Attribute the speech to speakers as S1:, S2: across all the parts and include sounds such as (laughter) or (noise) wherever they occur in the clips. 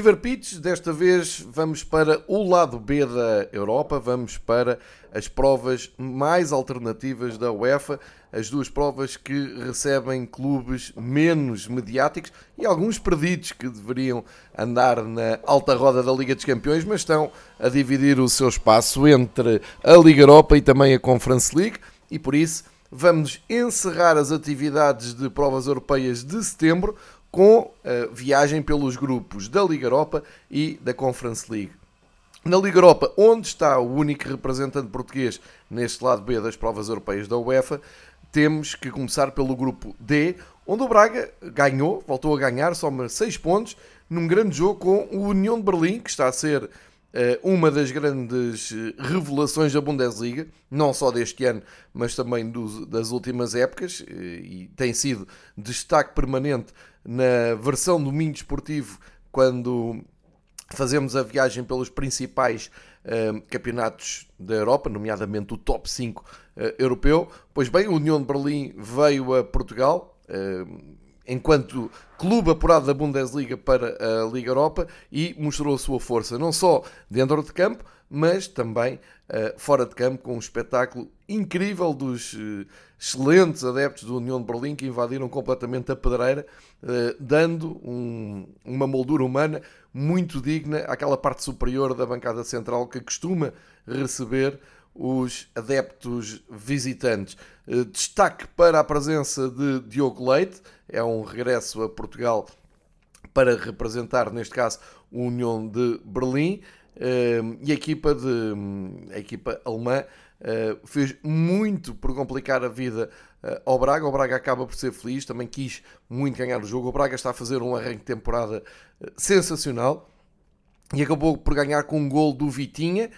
S1: Fever Pitch, desta vez vamos para o lado B da Europa, vamos para as provas mais alternativas da UEFA, as duas provas que recebem clubes menos mediáticos e alguns perdidos que deveriam andar na alta roda da Liga dos Campeões, mas estão a dividir o seu espaço entre a Liga Europa e também a Conference League. E por isso vamos encerrar as atividades de provas europeias de setembro com a viagem pelos grupos da Liga Europa e da Conference League. Na Liga Europa, onde está o único representante português neste lado B das provas europeias da UEFA, temos que começar pelo grupo D, onde o Braga ganhou, voltou a ganhar, soma 6 pontos, num grande jogo com o União de Berlim, que está a ser eh, uma das grandes eh, revelações da Bundesliga, não só deste ano, mas também das últimas épocas, eh, e tem sido destaque permanente na versão domingo esportivo, quando fazemos a viagem pelos principais uh, campeonatos da Europa, nomeadamente o top 5 uh, europeu. Pois bem, a União de Berlim veio a Portugal. Uh, enquanto clube apurado da Bundesliga para a Liga Europa e mostrou a sua força não só dentro de campo, mas também uh, fora de campo, com um espetáculo incrível dos uh, excelentes adeptos do União de Berlim que invadiram completamente a pedreira, uh, dando um, uma moldura humana muito digna àquela parte superior da bancada central que costuma receber os adeptos visitantes. Destaque para a presença de Diogo Leite, é um regresso a Portugal para representar, neste caso, a União de Berlim. Ehm, e a equipa, de, a equipa alemã eh, fez muito por complicar a vida eh, ao Braga. O Braga acaba por ser feliz, também quis muito ganhar o jogo. O Braga está a fazer um arranque de temporada eh, sensacional e acabou por ganhar com um gol do Vitinha,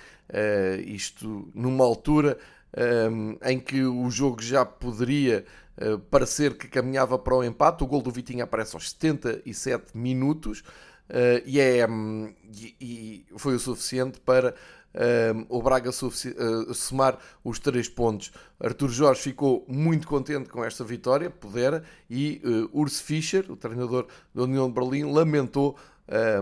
S1: isto numa altura ehm, em que o jogo já poderia parecer que caminhava para o empate. O gol do Vitinha aparece aos 77 minutos. Uh, e, é, um, e, e, foi o suficiente para um, o Braga uh, somar os três pontos. Artur Jorge ficou muito contente com esta vitória, pudera, e uh, Urs Fischer, o treinador da União de Berlim, lamentou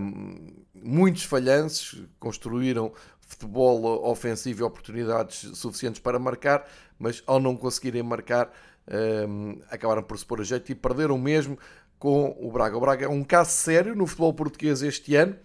S1: um, muitos falhanços, construíram futebol ofensivo e oportunidades suficientes para marcar, mas ao não conseguirem marcar, um, acabaram por se pôr a jeito e perderam mesmo com o Braga. O Braga é um caso sério no futebol português este ano,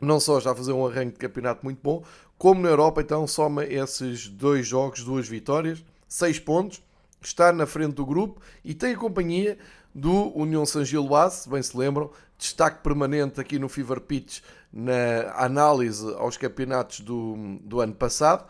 S1: não só já fazer um arranque de campeonato muito bom, como na Europa, então soma esses dois jogos, duas vitórias, seis pontos, está na frente do grupo e tem a companhia do União San Giloase, se bem se lembram, destaque permanente aqui no Fever Pitch na análise aos campeonatos do, do ano passado,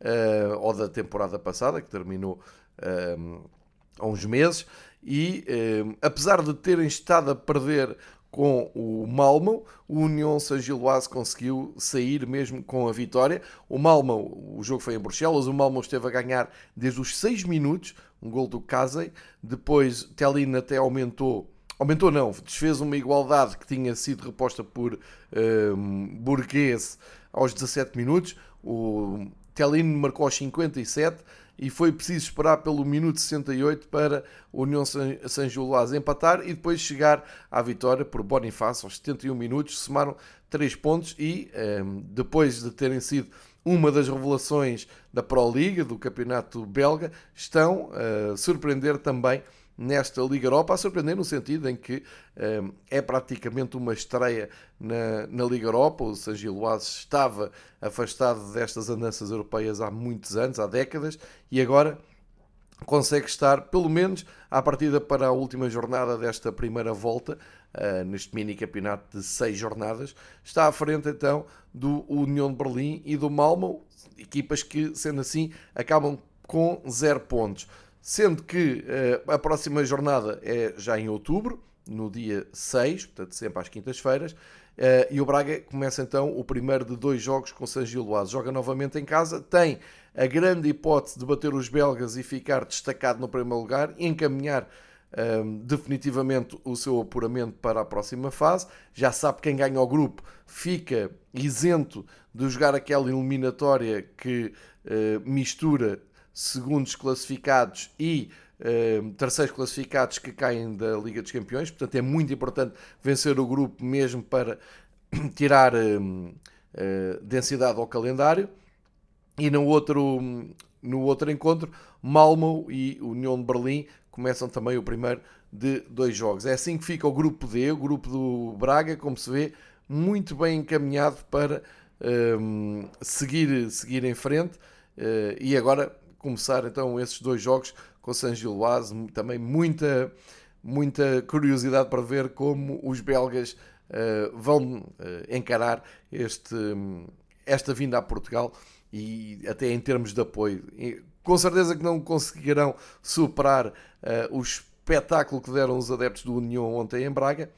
S1: uh, ou da temporada passada, que terminou uh, há uns meses e eh, apesar de terem estado a perder com o Malmo, o União Saint-Gilloise conseguiu sair mesmo com a vitória. O Malmo, o jogo foi em Bruxelas, o Malmo esteve a ganhar desde os 6 minutos, um gol do Casey. Depois Tellin até aumentou, aumentou não, desfez uma igualdade que tinha sido reposta por um, ehm, Burguês aos 17 minutos. O Tellin marcou aos 57 e foi preciso esperar pelo minuto 68 para o União San Juloás empatar e depois chegar à vitória por Bonifácio aos 71 minutos, somaram 3 pontos e ehm, depois de terem sido uma das revelações da Pro Liga, do campeonato belga, estão a surpreender também nesta Liga Europa, a surpreender no sentido em que um, é praticamente uma estreia na, na Liga Europa. O San Giloase estava afastado destas andanças europeias há muitos anos, há décadas, e agora consegue estar, pelo menos, à partida para a última jornada desta primeira volta, uh, neste mini campeonato de seis jornadas, está à frente então do União de Berlim e do Malmo, equipas que, sendo assim, acabam com zero pontos. Sendo que uh, a próxima jornada é já em outubro, no dia 6, portanto sempre às quintas-feiras, uh, e o Braga começa então o primeiro de dois jogos com San Giloase. Joga novamente em casa, tem a grande hipótese de bater os belgas e ficar destacado no primeiro lugar encaminhar um, ehm, definitivamente o seu apuramento para a próxima fase. Já sabe quem ganha o grupo fica isento de jogar aquela eliminatória que uh, mistura segundos classificados e uh, terceiros classificados que caem da Liga dos Campeões. Portanto, é muito importante vencer o grupo mesmo para (clears throat) tirar uh, densidade ao calendário. E no outro, no outro encontro, Malmo e União de Berlim começam também o primeiro de dois jogos. É assim que fica o grupo D, o grupo do Braga, como se vê, muito bem encaminhado para um, seguir, seguir em frente uh, e agora começar então esses dois jogos com o San Gilloise, também muita, muita curiosidade para ver como os belgas uh, vão uh, encarar este, esta vinda a Portugal e até em termos de apoio. E, com certeza que não conseguirão superar o espetáculo que deram os adeptos do União ontem em Braga,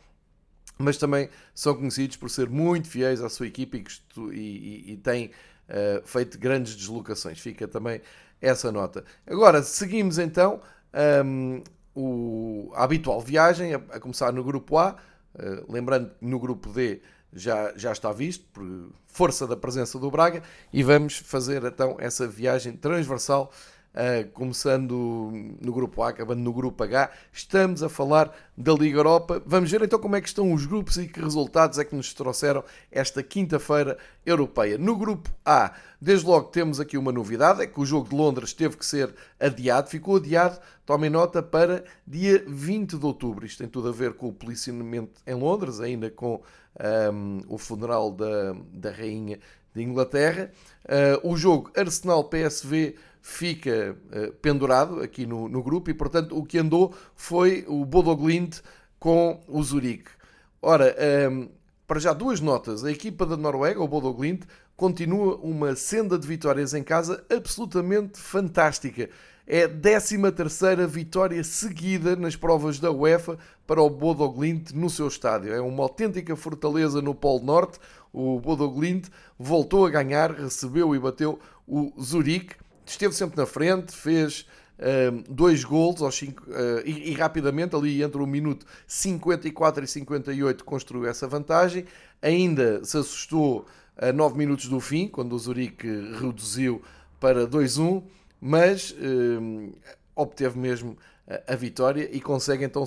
S1: mas também são conhecidos por ser muito fiéis à sua equipe e, e, e têm uh, feito grandes deslocações. Fica também essa nota. Agora, seguimos então um, o, a habitual viagem, a, a, começar no grupo A, uh, lembrando que no grupo D já, já está visto, por força da presença do Braga, e vamos fazer então essa viagem transversal Uh, começando no grupo A, acabando no grupo H. Estamos a falar da Liga Europa. Vamos ver então como é que estão os grupos e que resultados é que nos trouxeram esta quinta-feira europeia. No grupo A, desde logo temos aqui uma novidade, é que o jogo de Londres teve que ser adiado, ficou adiado, tomem nota, para dia 20 de outubro. Isto tem tudo a ver com o policionamento em Londres, ainda com um, o funeral da, da Rainha de Inglaterra. Uh, o jogo Arsenal-PSV fica uh, pendurado aqui no, no, grupo e, portanto, o que andou foi o Bodo Glimt com o Zurique. Ora, um, ehm, para já duas notas. A equipa da Noruega, o Bodo Glimt, continua uma senda de vitórias em casa absolutamente fantástica. É a 13 vitória seguida nas provas da UEFA para o Bodo Glimt no seu estádio. É uma autêntica fortaleza no Polo Norte. O Bodo Glimt voltou a ganhar, recebeu e bateu o Zurique esteve sempre na frente, fez uh, dois gols aos cinco, uh, e, e, rapidamente, ali entre o minuto 54 e 58, construiu essa vantagem. Ainda se assustou a 9 minutos do fim, quando o Zurique reduziu para 2-1, mas uh, obteve mesmo a, a, vitória e consegue então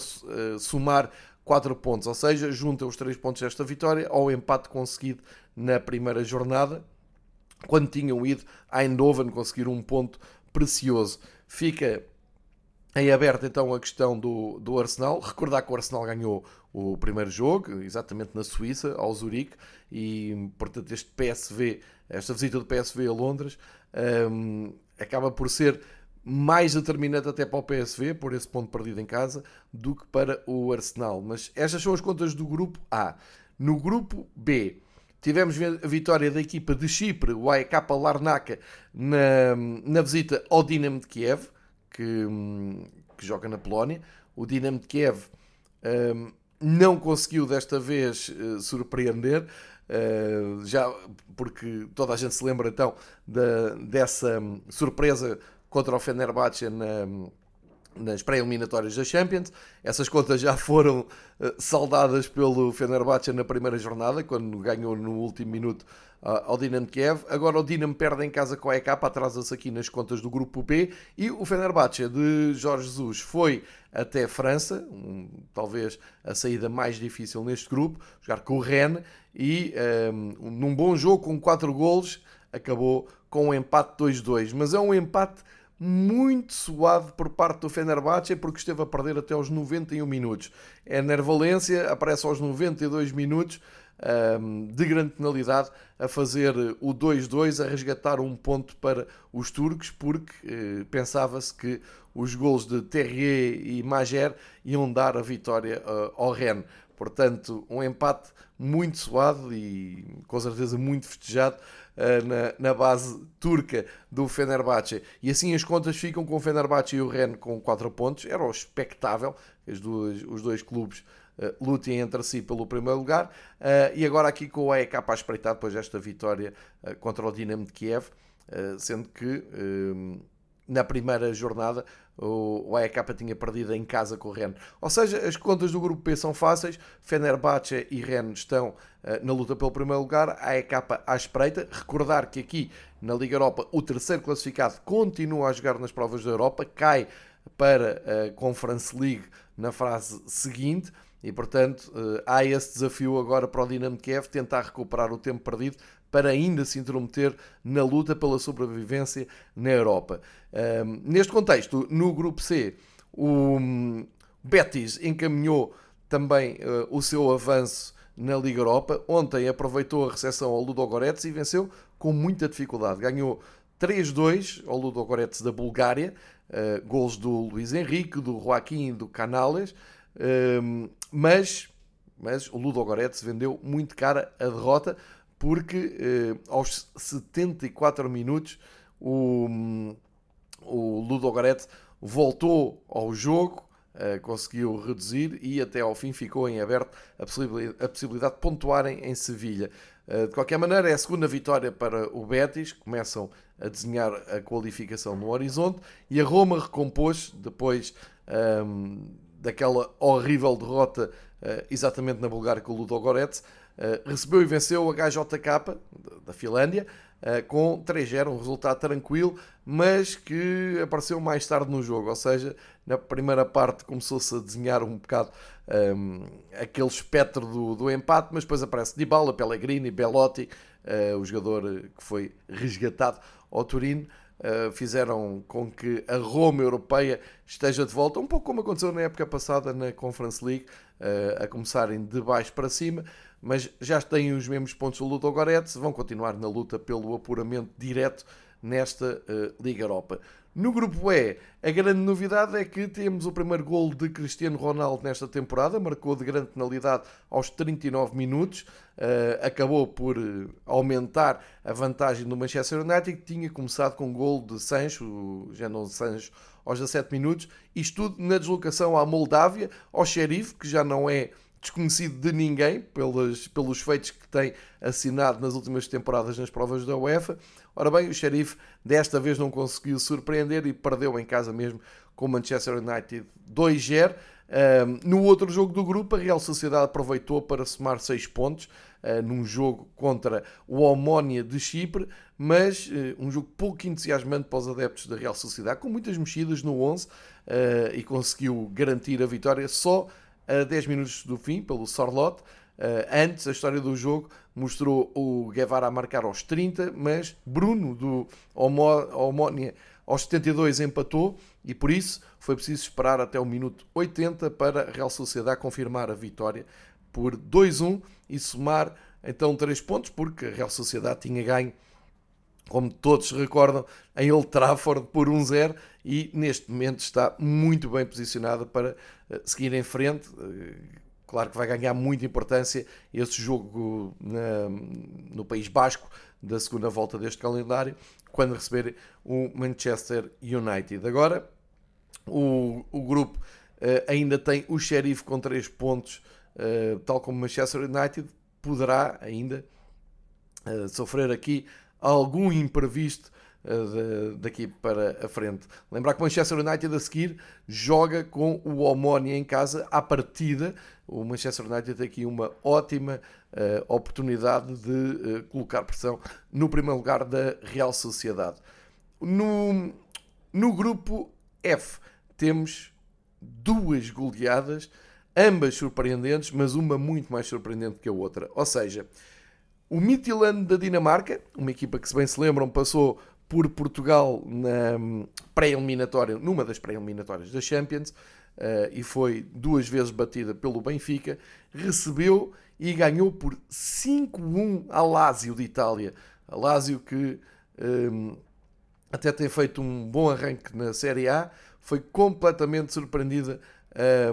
S1: somar 4 pontos, ou seja, junta os 3 pontos desta vitória ao empate conseguido na primeira jornada quando tinham ido a Eindhoven conseguir um ponto precioso. Fica em aberto então a questão do, do Arsenal. Recordar que o Arsenal ganhou o primeiro jogo, exatamente na Suíça, ao Zurique, e portanto este PSV, esta visita do PSV a Londres, um, acaba por ser mais determinante até para o PSV, por esse ponto perdido em casa, do que para o Arsenal. Mas estas são as contas do grupo A. No grupo B, Tivemos a vitória da equipa de Chipre, o AEK Larnaca, na, na visita ao Dinamo de Kiev, que, que joga na Polónia. O Dinamo de Kiev um, não conseguiu desta vez uh, surpreender, uh, já porque toda a gente se lembra então da, dessa um, surpresa contra o Fenerbahçe na, nas pré-eliminatórias da Champions. Essas contas já foram uh, saldadas pelo Fenerbahçe na primeira jornada, quando ganhou no último minuto uh, ao Dinamo Kiev. Agora o Dinamo perde em casa com a EK, atrasa-se aqui nas contas do grupo B. E o Fenerbahçe de Jorge Jesus foi até França, um, talvez a saída mais difícil neste grupo, jogar com o Rennes e um, num bom jogo com 4 golos acabou com um empate 2-2. Mas é um empate muito suado por parte do Fenerbahçe porque esteve a perder até aos 91 minutos. É Valência aparece aos 92 minutos um, de grande penalidade a fazer o 2-2, a resgatar um ponto para os turcos porque eh, pensava-se que os gols de Terrier e Mager iam dar a vitória uh, ao Rennes. Portanto, um empate muito suado e com certeza muito festejado na, na, base turca do Fenerbahçe. E assim as contas ficam com o Fenerbahçe e o Rennes com 4 pontos. Era o expectável duas, os dois clubes uh, lutem entre si pelo primeiro lugar. Uh, e agora aqui com o AEK a espreitar depois desta vitória contra o Dinamo de Kiev, sendo que na primeira jornada o AEK tinha perdido em casa com o Rennes. Ou seja, as contas do grupo P são fáceis. Fenerbahçe e Rennes estão uh, na luta pelo primeiro lugar. A AEK à espreita. Recordar que aqui na Liga Europa o terceiro classificado continua a jogar nas provas da Europa. Cai para a Conference League na fase seguinte. e portanto há esse desafio agora para o Dinamo Kiev tentar recuperar o tempo perdido para ainda se intrometer na luta pela sobrevivência na Europa. neste contexto, no grupo C, o hum, Betis encaminhou também o seu avanço na Liga Europa. Ontem aproveitou a recepção ao Ludogorets e venceu com muita dificuldade. Ganhou 3-2 ao Ludogorets da Bulgária, uh, gols do Luís Henrique, do Joaquim e do Canales, uh, mas, mas o Ludogorets vendeu muito cara a derrota porque uh, aos 74 minutos o, o Ludogorets voltou ao jogo Uh, conseguiu reduzir e até ao fim ficou em aberto a possibilidade, a possibilidade de pontuarem em Sevilha. Uh, de qualquer maneira, é a segunda vitória para o Betis, começam a desenhar a qualificação no horizonte e a Roma recompôs depois ehm, daquela horrível derrota uh, exatamente na Bulgária com o Ludogorets. recebeu e venceu a HJK da Finlândia com 3-0, um resultado tranquilo, mas que apareceu mais tarde no jogo, ou seja, na primeira parte começou-se a desenhar um bocado um, aquele espectro do, do, empate, mas depois aparece Dybala, Pellegrini, Belotti, uh, o jogador que foi resgatado ao Turino, uh, fizeram com que a Roma europeia esteja de volta, um pouco como aconteceu na época passada na Conference League, uh, a começarem de baixo para cima, mas já têm os mesmos pontos do Ludogorets, vão continuar na luta pelo apuramento direto nesta Liga Europa. No grupo E, a grande novidade é que temos o primeiro gol de Cristiano Ronaldo nesta temporada, marcou de grande penalidade aos 39 minutos, uh, acabou por eh, aumentar a vantagem do Manchester United, que tinha começado com o gol de Sancho, já não Sancho, aos 17 minutos, isto tudo na deslocação à Moldávia, ao Xerife, que já não é desconhecido de ninguém pelos, pelos feitos que tem assinado nas últimas temporadas nas provas da UEFA. Ora bem, o Xerife desta vez não conseguiu surpreender e perdeu em casa mesmo com o Manchester United 2-0. Um, no outro jogo do grupo, a Real Sociedade aproveitou para somar 6 pontos uh, num jogo contra o Omónia de Chipre, mas uh, um jogo pouco entusiasmante para os adeptos da Real Sociedade, com muitas mexidas no 11 uh, e conseguiu garantir a vitória só a 10 minutos do fim pelo Sorlote. Uh, antes, a história do jogo mostrou o Guevara a marcar aos 30, mas Bruno do Omónia aos 72 empatou e por isso foi preciso esperar até o minuto 80 para a Real Sociedade confirmar a vitória por 2-1 e somar então 3 pontos, porque a Real Sociedade tinha ganho, como todos se recordam, em Old Trafford por 1-0 e neste momento está muito bem posicionada para eh, seguir em frente eh, Claro que vai ganhar muita importância esse jogo na, no País Basco da segunda volta deste calendário, quando receber o Manchester United. Agora, o, o grupo uh, ainda tem o Sheriff com 3 pontos, uh, tal como Manchester United, poderá ainda uh, sofrer aqui algum imprevisto eh, daqui para a frente. Lembrar que o Manchester United a seguir joga com o Omonia em casa à partida. O Manchester United tem aqui uma ótima uh, oportunidade de uh, colocar pressão no primeiro lugar da Real Sociedade. No, no grupo F temos duas goleadas, ambas surpreendentes, mas uma muito mais surpreendente que a outra. Ou seja, o Midtjylland da Dinamarca, uma equipa que, se bem se lembram, passou por Portugal na hum, pré-eliminatória, numa das pré-eliminatórias da Champions, uh, e foi duas vezes batida pelo Benfica, recebeu e ganhou por 5-1 a Lazio de Itália. A Lazio que um, até tem feito um bom arranque na Série A, foi completamente surpreendida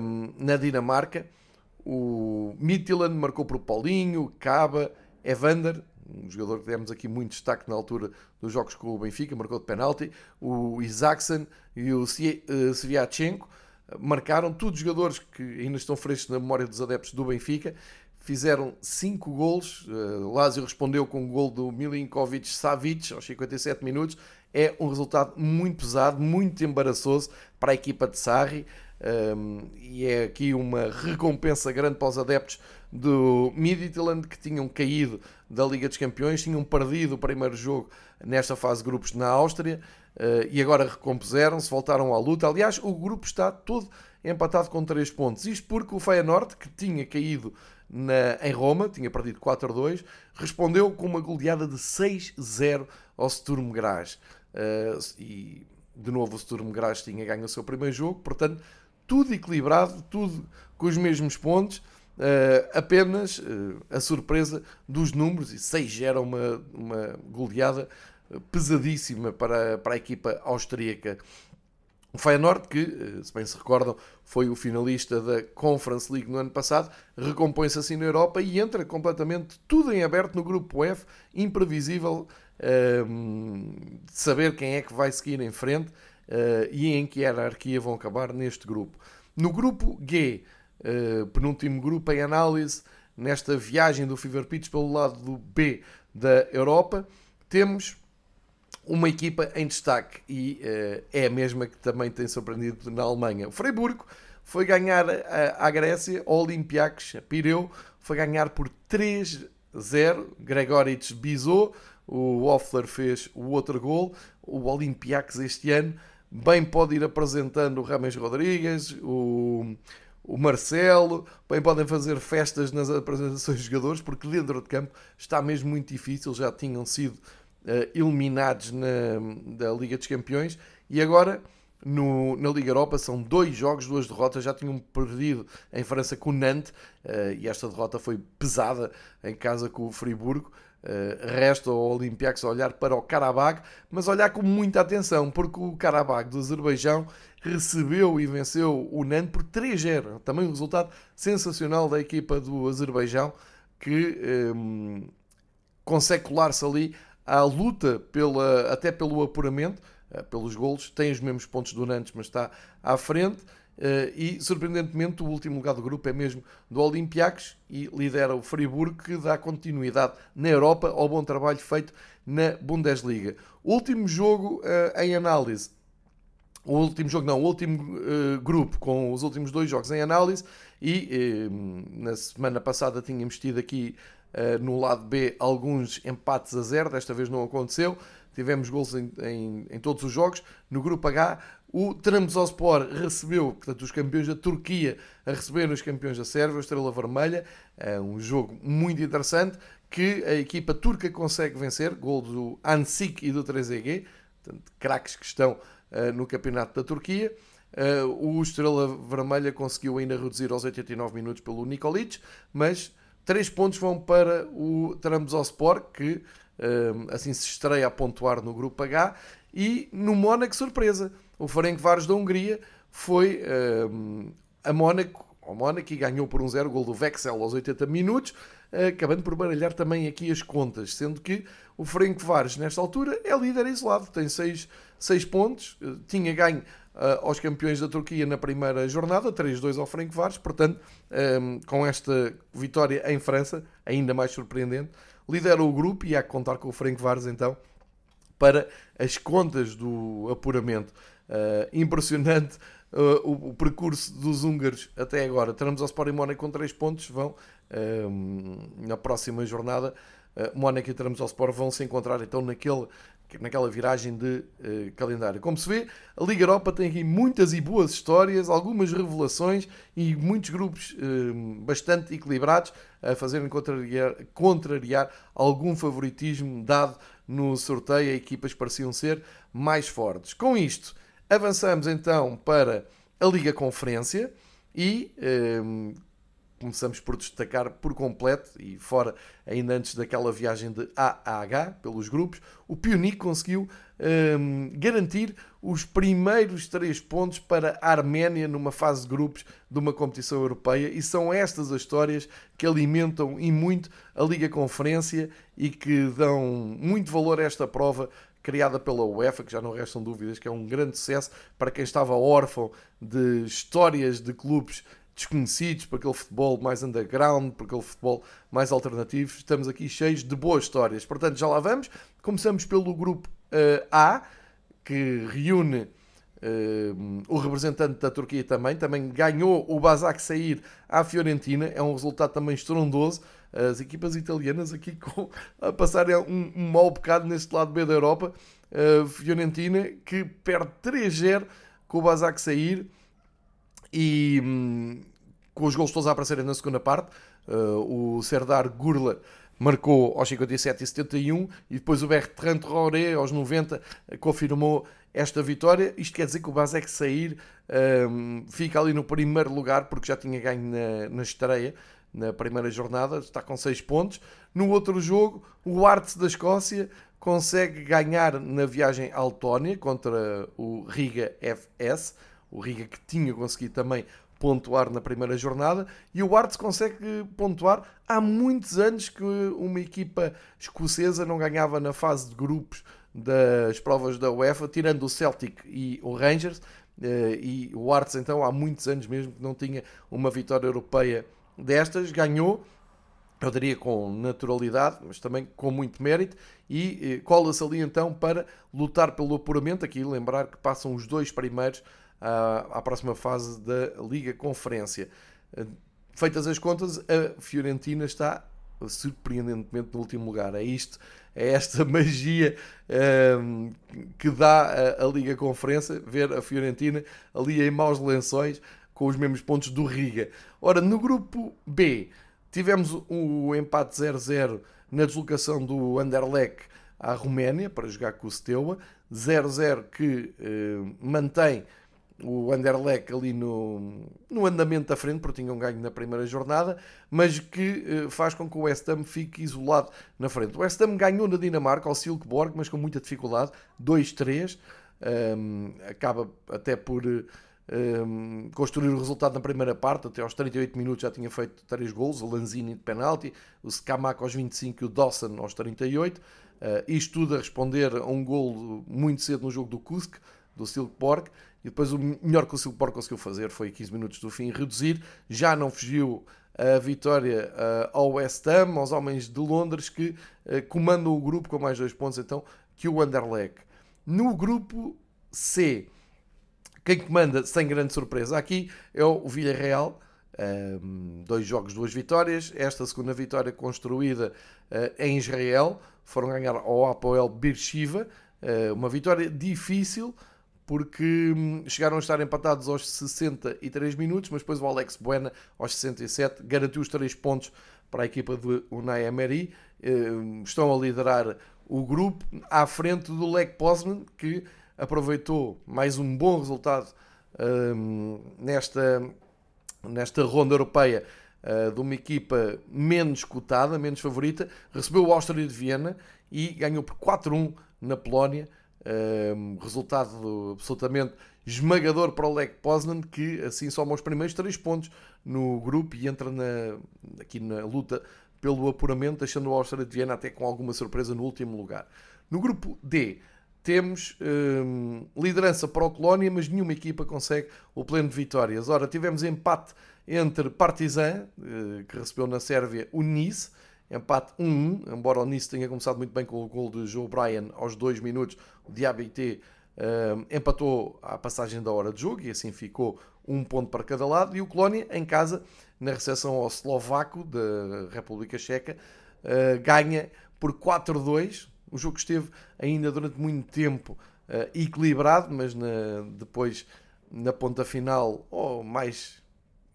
S1: um, na Dinamarca. O Midtjylland marcou por Paulinho, Caba, Evander, um jogador que demos aqui muito destaque na altura dos jogos com o Benfica, marcou de penalti, o Isaacson e o Sviatchenko eh, marcaram, todos jogadores que ainda estão frescos na memória dos adeptos do Benfica, fizeram 5 golos, uh, Lazio respondeu com o gol do Milinkovic Savic aos 57 minutos, é um resultado muito pesado, muito embaraçoso para a equipa de Sarri, um, e é aqui uma recompensa grande para os adeptos do Midtjylland que tinham caído da Liga dos Campeões, tinham perdido o primeiro jogo nesta fase de grupos na Áustria uh, e agora recompuseram-se, voltaram à luta. Aliás, o grupo está todo empatado com 3 pontos. Isto porque o Feyenoord, que tinha caído na, em Roma, tinha perdido 4-2, respondeu com uma goleada de 6-0 ao Sturm Graz. Uh, e de novo o Sturm Graz tinha ganho o seu primeiro jogo, portanto, tudo equilibrado, tudo com os mesmos pontos. Uh, apenas uh, a surpresa dos números, e 6 era uma, uma goleada pesadíssima para, para a equipa austríaca. O Feyenoord, que, eh, se bem se recordam, foi o finalista da Conference League no ano passado, recompõe-se assim na Europa e entra completamente tudo em aberto no grupo F, imprevisível um, ehm, de saber quem é que vai seguir em frente e em que hierarquia vão acabar neste grupo. No grupo G, uh, penúltimo grupo em análise, nesta viagem do Fever Pitch pelo lado do B da Europa, temos uma equipa em destaque e uh, é a mesma que também tem surpreendido na Alemanha. O Freiburgo foi ganhar a Grécia, o Olympiacos, a Pireu, foi ganhar por 3-0. Gregoric bisou, o Offler fez o outro gol. O Olympiacos este ano bem pode ir apresentando o Rames Rodrigues, o, o Marcelo, bem podem fazer festas nas apresentações de jogadores, porque dentro de campo está mesmo muito difícil, já tinham sido uh, eliminados na, da Liga dos Campeões e agora no, na Liga Europa são dois jogos, duas derrotas. Já tinham perdido em França com o Nantes uh, e esta derrota foi pesada em casa com o Friburgo. Uh, resta ao Olympiacos olhar para o Karabakh, mas olhar com muita atenção, porque o Karabakh do Azerbaijão recebeu e venceu o Nantes por 3-0. Também um resultado sensacional da equipa do Azerbaijão que um, consegue colar-se ali à luta pela, até pelo apuramento, eh, pelos golos, tem os mesmos pontos do Nantes, mas está à frente. Eh, e surpreendentemente, o último lugar do grupo é mesmo do Olympiacos e lidera o Friburgo, que dá continuidade na Europa ao bom trabalho feito na Bundesliga. Último jogo uh, em análise. O último jogo, não, o último uh, grupo com os últimos dois jogos em análise. E na semana passada tínhamos tido aqui uh, no lado B alguns empates a zero, desta vez não aconteceu. Tivemos gols em, em, em todos os jogos. No grupo H, o Trabzonspor recebeu, portanto, os campeões da Turquia a receber os campeões da Sérvia, a Estrela Vermelha. É um jogo muito interessante que a equipa turca consegue vencer. Gol do Ansik e do 3EG, craques que estão uh, no campeonato da Turquia. Uh, o Estrela Vermelha conseguiu ainda reduzir aos 89 minutos pelo Nikolic, mas Três pontos vão para o Trabzonspor, que hum, assim se estreia a pontuar no grupo H. E no Mónaco, surpresa, o Ferencváros da Hungria foi um, a Mónaco, ao Mónaco e ganhou por um zero gol do Vexel aos 80 minutos, acabando por baralhar também aqui as contas, sendo que o Ferencváros nesta altura é líder isolado, tem 6 pontos, tinha ganho uh, aos campeões da Turquia na primeira jornada, 3-2 ao Ferencváros, portanto, com esta vitória em França, ainda mais surpreendente, lidera o grupo e há que contar com o Ferencváros então para as contas do apuramento. Uh, impressionante uh, o, o, percurso dos húngaros até agora. Teremos ao Sport e Mónaco com 3 pontos, vão na próxima jornada. Uh, Mónaco e Teremos ao Sport vão se encontrar então naquele naquela viragem de uh, calendário. Como se vê, a Liga Europa tem aqui muitas e boas histórias, algumas revelações e muitos grupos uh, bastante equilibrados a fazerem contrariar, contrariar algum favoritismo dado no sorteio. As equipas pareciam ser mais fortes. Com isto, avançamos então para a Liga Conferência e uh, começamos por destacar por completo, e fora ainda antes daquela viagem de A a H, pelos grupos, o Pionic conseguiu um, garantir os primeiros três pontos para a Arménia numa fase de grupos de uma competição europeia, e são estas as histórias que alimentam e muito a Liga Conferência e que dão muito valor a esta prova criada pela UEFA, que já não restam dúvidas que é um grande sucesso para quem estava órfão de histórias de clubes desconhecidos, por aquele futebol mais underground, por aquele futebol mais alternativo. Estamos aqui cheios de boas histórias. Portanto, já lá vamos. Começamos pelo grupo uh, A, que reúne uh, o representante da Turquia também. Também ganhou o Basak sair à Fiorentina. É um resultado também estrondoso. As equipas italianas aqui (laughs) com, a passarem um, um mau bocado neste lado B da Europa. uh, Fiorentina que perde 3-0 com o Basak sair e um, com os gols todos a aparecerem na segunda parte. Uh, o Serdar Gurla marcou aos 57 e 71 e depois o Bertrand Roré aos 90 confirmou esta vitória. Isto quer dizer que o Basek sair um, fica ali no primeiro lugar porque já tinha ganho na, na estreia na primeira jornada, está com 6 pontos. No outro jogo, o Arts da Escócia consegue ganhar na viagem à Letónia contra o Riga FS, o Riga que tinha conseguido também pontuar na primeira jornada e o Arts consegue pontuar há muitos anos que uma equipa escocesa não ganhava na fase de grupos das provas da UEFA, tirando o Celtic e o Rangers, eh, e o Arts então há muitos anos mesmo que não tinha uma vitória europeia destas, ganhou eu diria com naturalidade, mas também com muito mérito, e eh, cola-se ali então para lutar pelo apuramento. Aqui lembrar que passam os dois primeiros à, à próxima fase da Liga Conferência. Eh, feitas as contas, a Fiorentina está surpreendentemente no último lugar. É isto, é esta (laughs) magia um, ehm, que dá a, a, Liga Conferência, ver a Fiorentina ali em maus lençóis com os mesmos pontos do Riga. Ora, no grupo B, Tivemos o empate 0-0 na deslocação do Anderlecht à Roménia para jogar com o Steaua. 0-0 que eh, mantém o Anderlecht ali no, no andamento da frente, porque tinham ganho na primeira jornada, mas que eh, faz com que o West Ham fique isolado na frente. O West Ham ganhou na Dinamarca ao Silkeborg, mas com muita dificuldade, 2-3, um, acaba até por um, construir o resultado na primeira parte, até aos 38 minutos já tinha feito 3 gols, o Lanzini de penalti, o Skamaka aos 25 e o Dawson aos 38. Uh, ah, isto tudo a responder a um gol muito cedo no jogo do Kusk, do Silkeborg, e depois o melhor que o Silkeborg conseguiu fazer foi 15 minutos do fim reduzir, já não fugiu a vitória uh, ao West Ham, aos homens de Londres que uh, comandam o grupo com mais dois pontos então que o Anderlecht. No grupo C, quem comanda, sem grande surpresa, aqui é o Villarreal. Um, dois jogos, duas vitórias. Esta segunda vitória construída uh, em Israel. Foram ganhar ao Apoel Beersheba. Uma vitória difícil porque um, chegaram a estar empatados aos 63 minutos, mas depois o Alex Buena, aos 67, garantiu os 3 pontos para a equipa do Unai Emery. Uh, estão a liderar o grupo à frente do Lech Poznan, que aproveitou mais um bom resultado um, nesta, nesta ronda europeia uh, de uma equipa menos cotada, menos favorita, recebeu o Áustria de Viena e ganhou por 4-1 na Polónia. Um, resultado absolutamente esmagador para o Lech Poznan, que assim soma os primeiros 3 pontos no grupo e entra na, aqui na luta pelo apuramento, deixando o Áustria de Viena até com alguma surpresa no último lugar. No grupo D, temos hum, liderança para o Colónia, mas nenhuma equipa consegue o pleno de vitórias. Ora, tivemos empate entre Partizan, eh, que recebeu na Sérvia o Nice, empate 1-1, embora o Nice tenha começado muito bem com o gol de Joe Bryan aos 2 minutos, o Diabité hum, empatou à passagem da hora de jogo e assim ficou um ponto para cada lado. E o Colónia, em casa, na recepção ao Eslovaco da República Checa, uh, ganha por 4-2, o jogo esteve ainda durante muito tempo uh, equilibrado, mas na, depois na ponta final, ou mais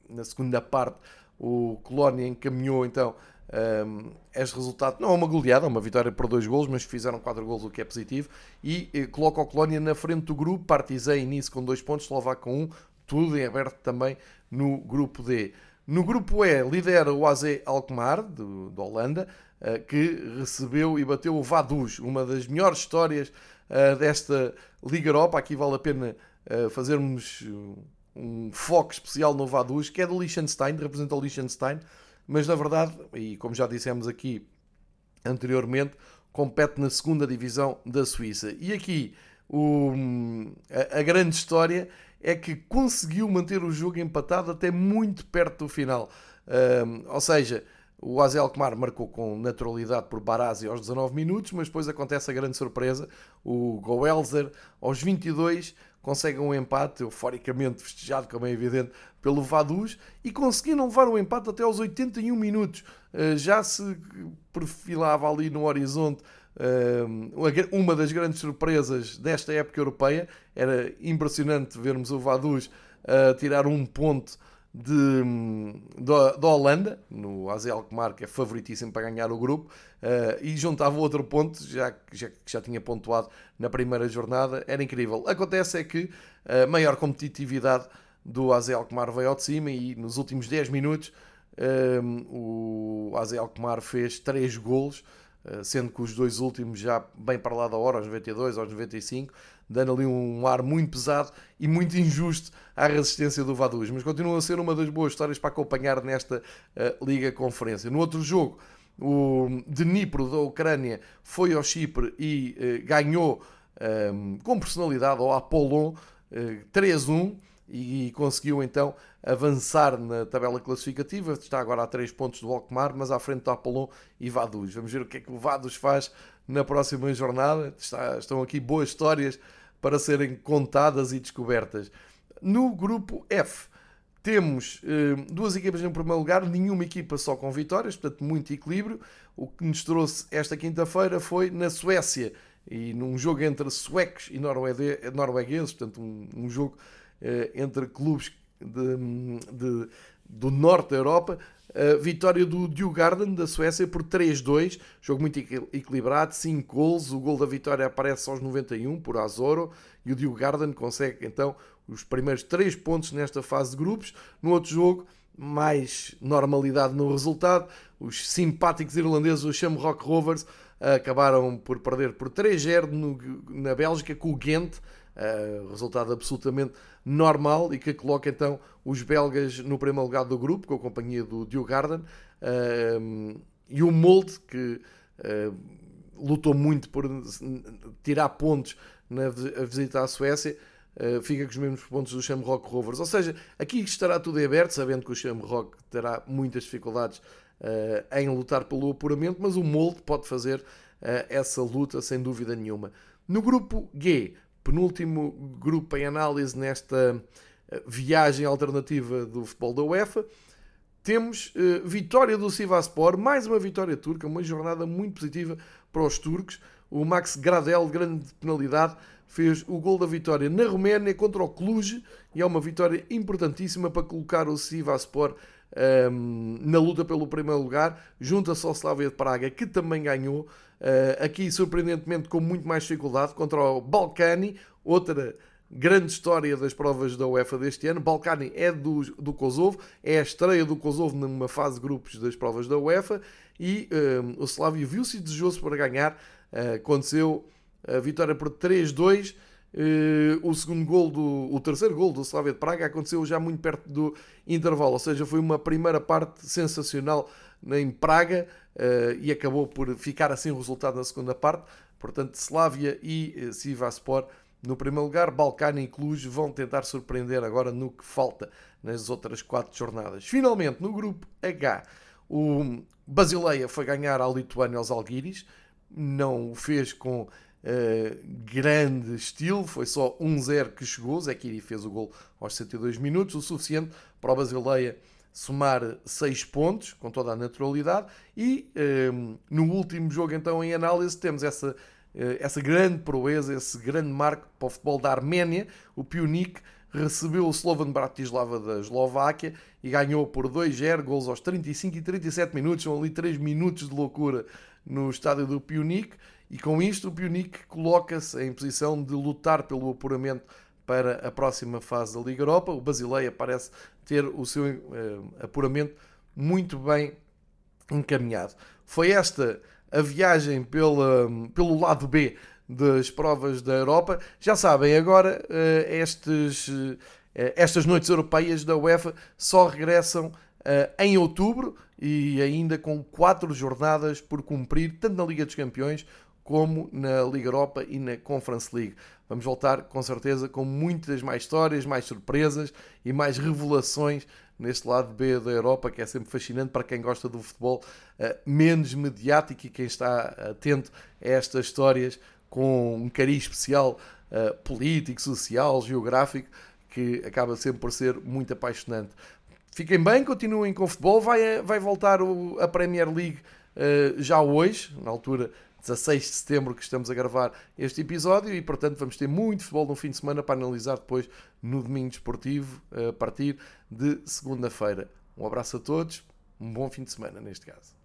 S1: na segunda parte, o Colónia encaminhou então um, este resultado. Não é uma goleada, é uma vitória por dois golos, mas fizeram quatro golos, o que é positivo. E eh, coloca o Colónia na frente do grupo, Partizan e Nice com dois pontos, Slovaco com um, tudo em aberto também no grupo D. No grupo E, lidera o AZ Alkmaar, do, Holanda, uh, que recebeu e bateu o Vaduz, uma das melhores histórias uh, desta Liga Europa. Aqui vale a pena uh, fazermos um foco especial no Vaduz, que é do Liechtenstein, representa o Liechtenstein, mas na verdade, e como já dissemos aqui anteriormente, compete na segunda divisão da Suíça. E aqui o, a, a grande história é que conseguiu manter o jogo empatado até muito perto do final. Um, ou seja, o Azel Alkmaar marcou com naturalidade por Barasi aos 19 minutos, mas depois acontece a grande surpresa. O Goelzer, aos 22, consegue um empate, euforicamente festejado, como é evidente, pelo Vaduz, e conseguiram levar o empate até aos 81 minutos. Já se perfilava ali no horizonte uma das grandes surpresas desta época europeia. Era impressionante vermos o Vaduz a tirar um ponto de, da, Holanda, no AZ Alkmaar, que é favoritíssimo para ganhar o grupo, uh, e juntava outro ponto, já que já, já, tinha pontuado na primeira jornada, era incrível. Acontece é que a maior competitividade do AZ Alkmaar veio ao de cima e nos últimos 10 minutos um, o AZ Alkmaar fez 3 golos, uh, sendo que os dois últimos já bem para lá da hora, aos 92, aos 95, dando ali um ar muito pesado e muito injusto à resistência do Vaduz. Mas continua a ser uma das boas histórias para acompanhar nesta uh, Liga Conferência. No outro jogo, o Dnipro da Ucrânia foi ao Chipre e uh, ganhou um, com personalidade ao Apollon uh, 3-1 e conseguiu então avançar na tabela classificativa. Está agora a 3 pontos do Alkmaar, mas à frente do Apollon e Vaduz. Vamos ver o que é que o Vaduz faz na próxima jornada. Está, estão aqui boas histórias para serem contadas e descobertas. No grupo F, temos eh, duas equipas em primeiro lugar, nenhuma equipa só com vitórias, portanto, muito equilíbrio. O que nos trouxe esta quinta-feira foi na Suécia e num jogo entre suecos e noruegueses, portanto, um, um jogo eh, entre clubes de, de, do norte da Europa. A vitória do Djurgården da Suécia por 3-2, jogo muito equilibrado, 5 gols. O gol da vitória aparece aos 91 por Azoro e o Djurgården consegue então os primeiros 3 pontos nesta fase de grupos. No outro jogo, mais normalidade no resultado. Os simpáticos irlandeses, os Shamrock Rovers, acabaram por perder por 3-0 na Bélgica com o Ghent. Uh, resultado absolutamente normal e que coloca então os belgas no primeiro lugar do grupo, com a companhia do Diogarden, uh, e o Molde, que uh, lutou muito por tirar pontos na visita à Suécia, fica com os mesmos pontos do Shamrock Rovers. Ou seja, aqui estará tudo aberto, sabendo que o Shamrock terá muitas dificuldades em lutar pelo apuramento, mas o Molde pode fazer essa luta sem dúvida nenhuma. No grupo G, penúltimo grupo em análise nesta eh, viagem alternativa do futebol da UEFA. Temos uh, vitória do Sivaspor, mais uma vitória turca, uma jornada muito positiva para os turcos. O Max Gradel, de grande penalidade, fez o gol da vitória na Roménia contra o Cluj e é uma vitória importantíssima para colocar o Sivaspor ehm, na luta pelo primeiro lugar, junto a Slavia de Praga, que também ganhou. Uh, aqui, surpreendentemente, com muito mais dificuldade, contra o Balcani, outra grande história das provas da UEFA deste ano. Balcani é do, do Kosovo, é a estreia do Kosovo numa fase de grupos das provas da UEFA e uh, o Slavia viu-se desejoso para ganhar. Uh, aconteceu a vitória por 3-2. Uh, o segundo gol do, o terceiro gol do Slavia de Praga aconteceu já muito perto do intervalo, ou seja, foi uma primeira parte sensacional em Praga uh, e acabou por ficar assim o resultado na segunda parte. Portanto, Slavia e uh, Sivaspor no primeiro lugar. Balcani e Cluj vão tentar surpreender agora no que falta nas outras quatro jornadas. Finalmente, no grupo H, o Basileia foi ganhar à Lituânia aos Alguiris. Não o fez com uh, grande estilo, foi só 1-0 que chegou. Zekiri fez o gol aos 102 minutos, o suficiente para o Basileia somar 6 pontos, com toda a naturalidade, e um, no último jogo, então, em análise, temos essa, eh, essa grande proeza, esse grande marco para o futebol da Arménia. O Pionik recebeu o Slovan Bratislava da Eslováquia e ganhou por 2-0, gols aos 35 e 37 minutos, são ali 3 minutos de loucura no estádio do Pionik, e com isto o Pionik coloca-se em posição de lutar pelo apuramento para a próxima fase da Liga Europa. O Basileia parece ter o seu uh, apuramento muito bem encaminhado. Foi esta a viagem pela, pelo lado B das provas da Europa. Já sabem, agora uh, estes, uh, estas noites europeias da UEFA só regressam em outubro e ainda com quatro jornadas por cumprir, tanto na Liga dos Campeões como na Liga Europa e na Conference League. Vamos voltar com certeza com muitas mais histórias, mais surpresas e mais revelações neste lado B da Europa, que é sempre fascinante para quem gosta do futebol uh, menos mediático e quem está atento a estas histórias com um cariz especial uh, político, social, geográfico, que acaba sempre por ser muito apaixonante. Fiquem bem, continuem com o futebol. Vai, vai voltar a Premier League já hoje, na altura 16 de setembro que estamos a gravar este episódio e, portanto, vamos ter muito futebol no fim de semana para analisar depois no domingo desportivo, a partir de segunda-feira. Um abraço a todos, um bom fim de semana neste caso.